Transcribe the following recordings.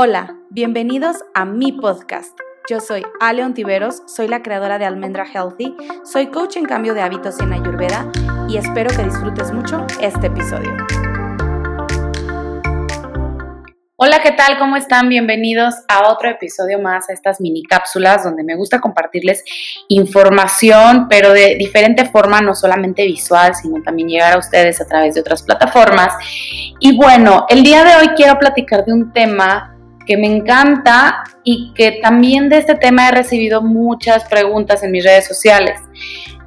Hola, bienvenidos a mi podcast. Yo soy Ale Ontiveros, soy la creadora de Almendra Healthy, soy coach en cambio de hábitos en Ayurveda y espero que disfrutes mucho este episodio. Hola, ¿qué tal? ¿Cómo están? Bienvenidos a otro episodio más, a estas mini cápsulas donde me gusta compartirles información, pero de diferente forma, no solamente visual, sino también llegar a ustedes a través de otras plataformas. Y bueno, el día de hoy quiero platicar de un tema que me encanta y que también de este tema he recibido muchas preguntas en mis redes sociales.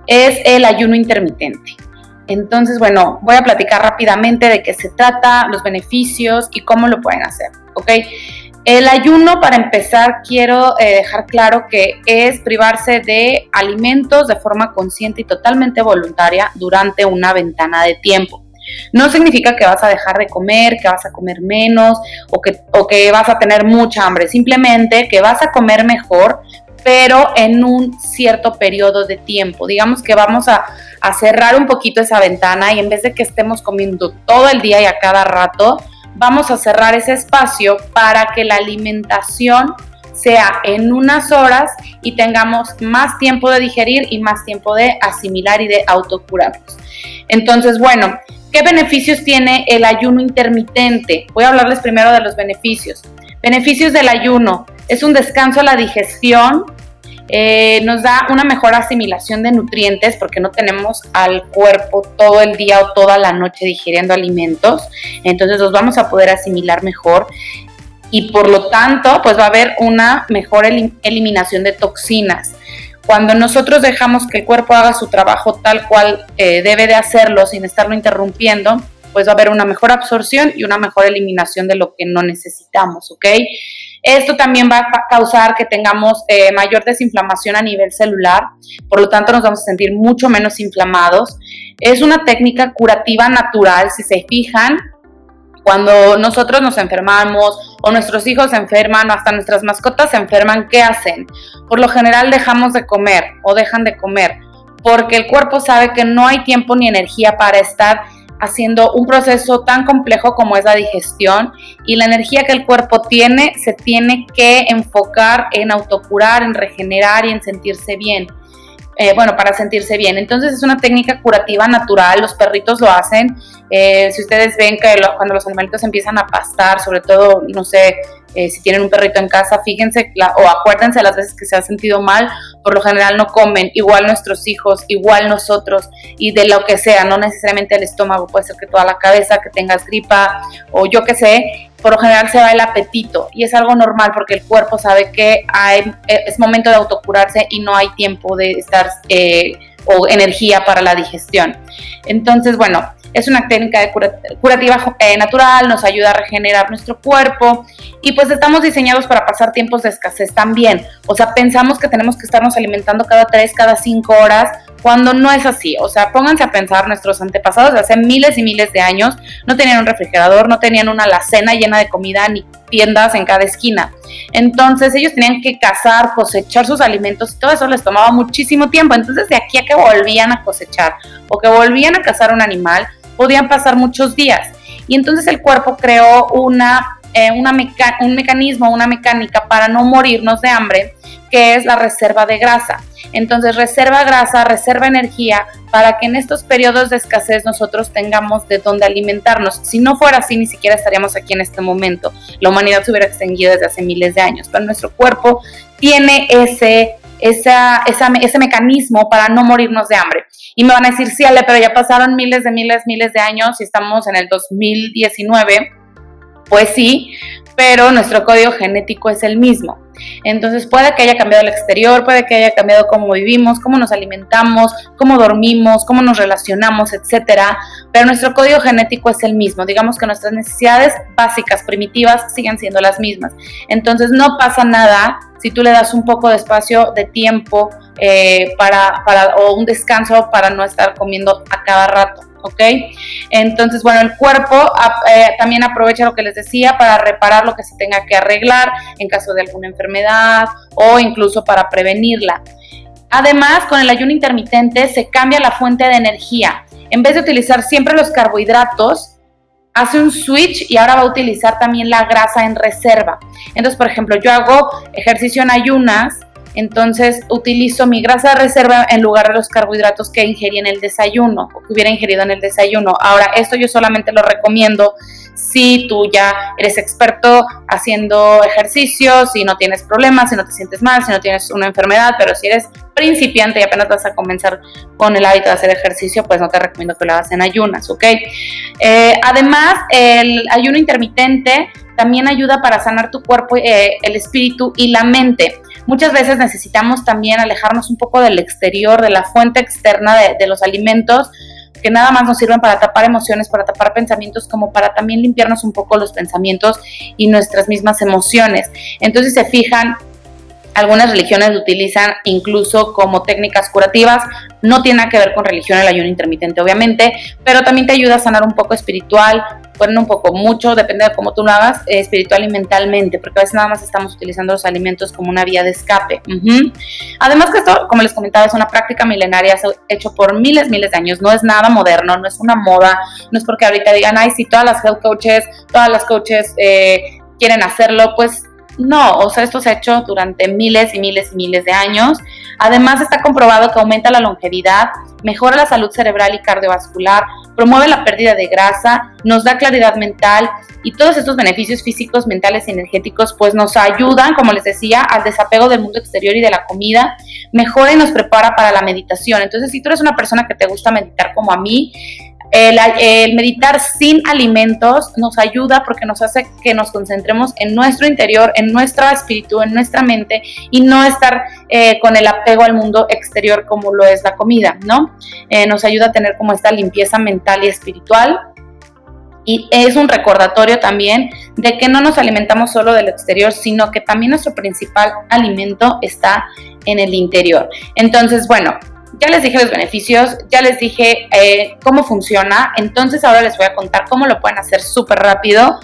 Es el ayuno intermitente. Entonces, bueno, voy a platicar rápidamente de qué se trata, los beneficios y cómo lo pueden hacer, ¿ok? El ayuno, para empezar, quiero eh, dejar claro que es privarse de alimentos de forma consciente y totalmente voluntaria durante una ventana de tiempo. No significa que vas a dejar de comer, que vas a comer menos o que, o que vas a tener mucha hambre, simplemente que vas a comer mejor, pero en un cierto periodo de tiempo. Digamos que vamos a, a, cerrar un poquito esa ventana y en vez de que estemos comiendo todo el día y a cada rato, vamos a cerrar ese espacio para que la alimentación sea en unas horas y tengamos más tiempo de digerir y más tiempo de asimilar y de autocurarnos. Entonces, bueno, ¿Qué beneficios tiene el ayuno intermitente? Voy a hablarles primero de los beneficios. Beneficios del ayuno. Es un descanso a la digestión, eh, nos da una mejor asimilación de nutrientes porque no tenemos al cuerpo todo el día o toda la noche digiriendo alimentos, entonces los vamos a poder asimilar mejor y por lo tanto pues va a haber una mejor eliminación de toxinas. Cuando nosotros dejamos que el cuerpo haga su trabajo tal cual eh, debe de hacerlo sin estarlo interrumpiendo, pues va a haber una mejor absorción y una mejor eliminación de lo que no necesitamos, ¿ok? Esto también va a causar que tengamos eh, mayor desinflamación a nivel celular, por lo tanto nos vamos a sentir mucho menos inflamados. Es una técnica curativa natural, si se fijan, cuando nosotros nos enfermamos o nuestros hijos se enferman o hasta nuestras mascotas se enferman, ¿qué hacen? Por lo general dejamos de comer o dejan de comer porque el cuerpo sabe que no hay tiempo ni energía para estar haciendo un proceso tan complejo como es la digestión y la energía que el cuerpo tiene se tiene que enfocar en autocurar, en regenerar y en sentirse bien. Eh, bueno, para sentirse bien. Entonces es una técnica curativa natural, los perritos lo hacen. Eh, si ustedes ven que cuando los animalitos empiezan a pastar, sobre todo, no sé, eh, si tienen un perrito en casa, fíjense o acuérdense las veces que se ha sentido mal, por lo general no comen, igual nuestros hijos, igual nosotros, y de lo que sea, no necesariamente el estómago, puede ser que toda la cabeza, que tengas gripa o yo qué sé, por lo general se va el apetito y es algo normal porque el cuerpo sabe que hay, es momento de autocurarse y no hay tiempo de estar eh, o energía para la digestión. Entonces, bueno, es una técnica de curativa eh, natural, nos ayuda a regenerar nuestro cuerpo y pues estamos diseñados para pasar tiempos de escasez también. O sea, pensamos que tenemos que estarnos alimentando cada 3, cada 5 horas, cuando no es así. O sea, pónganse a pensar, nuestros antepasados hace miles y miles de años no tenían un refrigerador, no tenían una alacena llena de comida ni tiendas en cada esquina. Entonces ellos tenían que cazar, cosechar sus alimentos y todo eso les tomaba muchísimo tiempo. Entonces de aquí a que volvían a cosechar o que volvían a cazar un animal, podían pasar muchos días. Y entonces el cuerpo creó una, eh, un mecanismo, una mecánica para no morirnos de hambre, que es la reserva de grasa. Entonces reserva grasa, reserva energía para que en estos periodos de escasez nosotros tengamos de dónde alimentarnos. Si no fuera así, ni siquiera estaríamos aquí en este momento. La humanidad se hubiera extinguido desde hace miles de años, pero nuestro cuerpo tiene ese, esa, ese mecanismo para no morirnos de hambre. Y me van a decir, sí, Ale, pero ya pasaron miles de miles, miles de años y estamos en el 2019. Pues sí, pero nuestro código genético es el mismo. Entonces puede que haya cambiado el exterior, puede que haya cambiado cómo vivimos, cómo nos alimentamos, cómo dormimos, cómo nos relacionamos, etcétera, pero nuestro código genético es el mismo. Digamos que nuestras necesidades básicas, primitivas, siguen siendo las mismas. Entonces no pasa nada si tú le das un poco de espacio, de tiempo eh, para, para, o un descanso para no estar comiendo a cada rato. ¿Ok? Entonces, bueno, el cuerpo eh, también aprovecha lo que les decía para reparar lo que se tenga que arreglar en caso de alguna enfermedad o incluso para prevenirla. Además, con el ayuno intermitente se cambia la fuente de energía. En vez de utilizar siempre los carbohidratos, hace un switch y ahora va a utilizar también la grasa en reserva. Entonces, por ejemplo, yo hago ejercicio en ayunas, entonces utilizo mi grasa de reserva en lugar de los carbohidratos que ingerí en el desayuno o que hubiera ingerido en el desayuno. Ahora, esto yo solamente lo recomiendo si tú ya eres experto haciendo ejercicio, si no tienes problemas, si no te sientes mal, si no tienes una enfermedad, pero si eres principiante y apenas vas a comenzar con el hábito de hacer ejercicio, pues no te recomiendo que lo hagas en ayunas, ¿ok? Eh, además, el ayuno intermitente también ayuda para sanar tu cuerpo, eh, el espíritu y la mente. Muchas veces necesitamos también alejarnos un poco del exterior, de la fuente externa de, los alimentos, que nada más nos sirven para tapar emociones, para tapar pensamientos, como para también limpiarnos un poco los pensamientos y nuestras mismas emociones. Entonces se fijan, algunas religiones lo utilizan incluso como técnicas curativas. No tiene nada que ver con religión el ayuno intermitente, obviamente, pero también te ayuda a sanar un poco espiritual, bueno, un poco mucho, depende de cómo tú lo hagas, eh, espiritual y mentalmente, porque a veces nada más estamos utilizando los alimentos como una vía de escape. Además que esto, como les comentaba, es una práctica milenaria hecho por miles, miles de años, no es nada moderno, no es una moda, no es porque ahorita digan, ay, si todas las health coaches, todas las coaches eh, quieren hacerlo, pues no, o sea, esto se ha hecho durante miles y miles y miles de años. Además, está comprobado que aumenta la longevidad, mejora la salud cerebral y cardiovascular, promueve la pérdida de grasa, nos da claridad mental y todos estos beneficios físicos, mentales y energéticos pues nos ayudan, como les decía, al desapego del mundo exterior y de la comida, mejora y nos prepara para la meditación. Entonces, si tú eres una persona que te gusta meditar como a mí, el, meditar sin alimentos nos ayuda porque nos hace que nos concentremos en nuestro interior, en nuestro espíritu, en nuestra mente y no estar eh, con el apego al mundo exterior como lo es la comida, ¿no? Eh, nos ayuda a tener como esta limpieza mental y espiritual. Y es un recordatorio también de que no nos alimentamos solo del exterior, sino que también nuestro principal alimento está en el interior. Entonces, bueno, ya les dije los beneficios, ya les dije eh, cómo funciona, entonces ahora les voy a contar cómo lo pueden hacer súper rápido.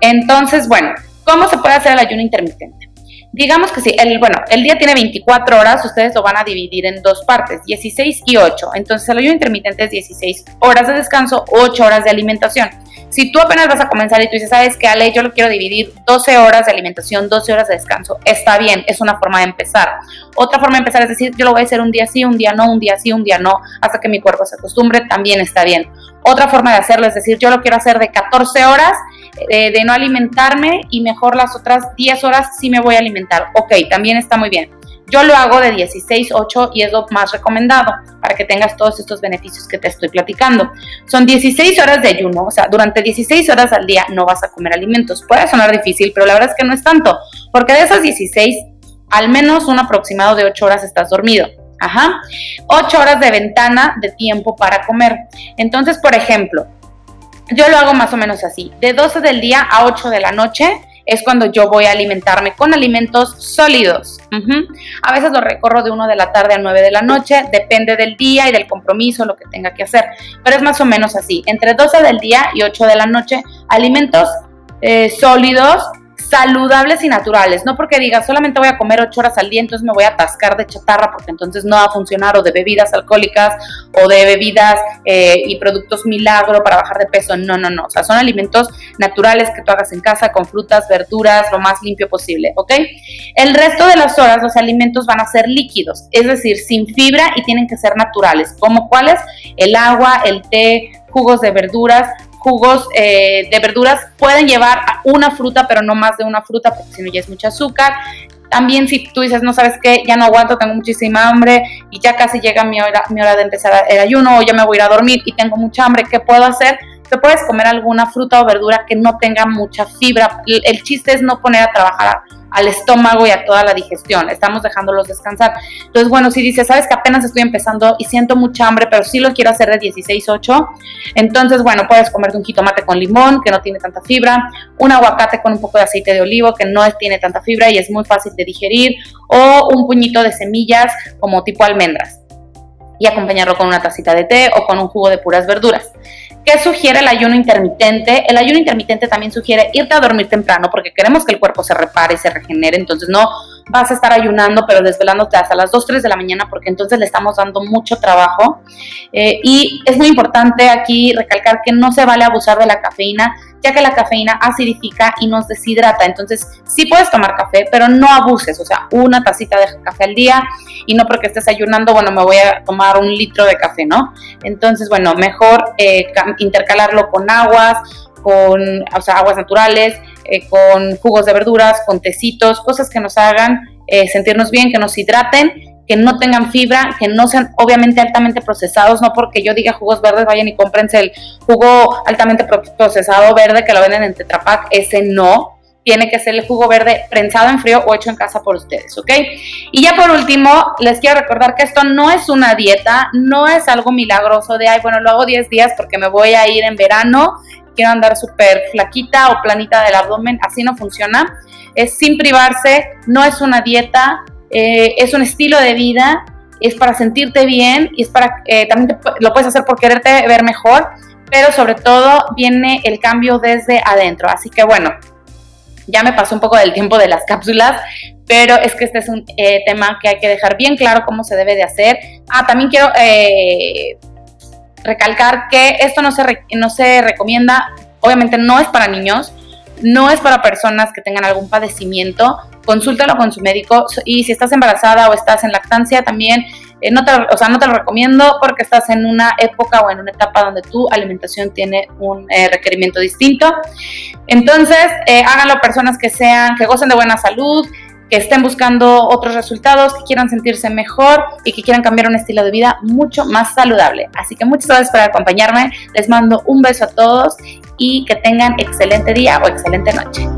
Entonces, bueno, ¿cómo se puede hacer el ayuno intermitente? Digamos que sí, el, bueno, el día tiene 24 horas, ustedes lo van a dividir en dos partes, 16 y 8. Entonces el ayuno intermitente es 16 horas de descanso, 8 horas de alimentación. Si tú apenas vas a comenzar y tú dices, sabes que Ale, yo lo quiero dividir 12 horas de alimentación, 12 horas de descanso, está bien, es una forma de empezar. Otra forma de empezar es decir, yo lo voy a hacer un día sí, un día no, un día sí, un día no, hasta que mi cuerpo se acostumbre, también está bien. Otra forma de hacerlo es decir, yo lo quiero hacer de 14 horas eh, de no alimentarme y mejor las otras 10 horas sí me voy a alimentar. Ok, también está muy bien. Yo lo hago de 16, 8 y es lo más recomendado para que tengas todos estos beneficios que te estoy platicando. Son 16 horas de ayuno, o sea, durante 16 horas al día no vas a comer alimentos. Puede sonar difícil, pero la verdad es que no es tanto, porque de esas 16, al menos un aproximado de 8 horas estás dormido. Ajá. 8 horas de ventana de tiempo para comer. Entonces, por ejemplo, yo lo hago más o menos así, de 12 del día a 8 de la noche es cuando yo voy a alimentarme con alimentos sólidos. A veces lo recorro de 1 de la tarde a 9 de la noche, depende del día y del compromiso, lo que tenga que hacer, pero es más o menos así, entre 12 del día y 8 de la noche, alimentos eh, sólidos saludables y naturales, no porque digas solamente voy a comer ocho horas al día, entonces me voy a atascar de chatarra porque entonces no va a funcionar, o de bebidas alcohólicas, o de bebidas eh, y productos milagro para bajar de peso, no, no, no, o sea, son alimentos naturales que tú hagas en casa con frutas, verduras, lo más limpio posible, ¿ok? El resto de las horas los alimentos van a ser líquidos, es decir, sin fibra y tienen que ser naturales, como cuáles, el agua, el té, jugos de verduras, jugos eh, de verduras pueden llevar una fruta, pero no más de una fruta, porque si no ya es mucho azúcar. También si tú dices, no sabes qué, ya no aguanto, tengo muchísima hambre y ya casi llega mi hora, mi hora de empezar el ayuno o ya me voy a ir a dormir y tengo mucha hambre, ¿qué puedo hacer? Te puedes comer alguna fruta o verdura que no tenga mucha fibra. El chiste es no poner a trabajar al estómago y a toda la digestión, estamos dejándolos descansar. Entonces, bueno, si dices, sabes que apenas estoy empezando y siento mucha hambre, pero sí lo quiero hacer de 16-8, entonces, bueno, puedes comerte un jitomate con limón, que no tiene tanta fibra, un aguacate con un poco de aceite de olivo, que no tiene tanta fibra y es muy fácil de digerir, o un puñito de semillas como tipo almendras y acompañarlo con una tacita de té o con un jugo de puras verduras. ¿Qué sugiere el ayuno intermitente? El ayuno intermitente también sugiere irte a dormir temprano porque queremos que el cuerpo se repare y se regenere, entonces no vas a estar ayunando, pero desvelándote hasta las 2, 3 de la mañana, porque entonces le estamos dando mucho trabajo. Eh, y es muy importante aquí recalcar que no se vale abusar de la cafeína, ya que la cafeína acidifica y nos deshidrata. Entonces, sí puedes tomar café, pero no abuses, o sea, una tacita de café al día y no porque estés ayunando, bueno, me voy a tomar un litro de café, ¿no? Entonces, bueno, mejor eh, intercalarlo con aguas, con o sea, aguas naturales, eh, con jugos de verduras, con tecitos, cosas que nos hagan eh, sentirnos bien, que nos hidraten, que no tengan fibra, que no sean obviamente altamente procesados, no porque yo diga jugos verdes, vayan y cómprense el jugo altamente procesado verde que lo venden en Tetra Pak, ese no, tiene que ser el jugo verde prensado en frío o hecho en casa por ustedes, ¿ok? Y ya por último, les quiero recordar que esto no es una dieta, no es algo milagroso de, ay, bueno, lo hago 10 días porque me voy a ir en verano quiero andar súper flaquita o planita del abdomen, así no funciona. Es sin privarse, no es una dieta, eh, es un estilo de vida, es para sentirte bien y es para, eh, también lo puedes hacer por quererte ver mejor, pero sobre todo viene el cambio desde adentro. Así que bueno, ya me pasó un poco del tiempo de las cápsulas, pero es que este es un eh, tema que hay que dejar bien claro cómo se debe de hacer. Ah, también quiero recalcar que esto no se, no se recomienda, obviamente no es para niños, no es para personas que tengan algún padecimiento, consúltalo con su médico y si estás embarazada o estás en lactancia también, eh, no, te, o sea, no te lo recomiendo porque estás en una época o en una etapa donde tu alimentación tiene un eh, requerimiento distinto. Entonces, eh, háganlo personas que sean, que gocen de buena salud, que estén buscando otros resultados, que quieran sentirse mejor y que quieran cambiar un estilo de vida mucho más saludable. Así que muchas gracias por acompañarme. Les mando un beso a todos y que tengan excelente día o excelente noche.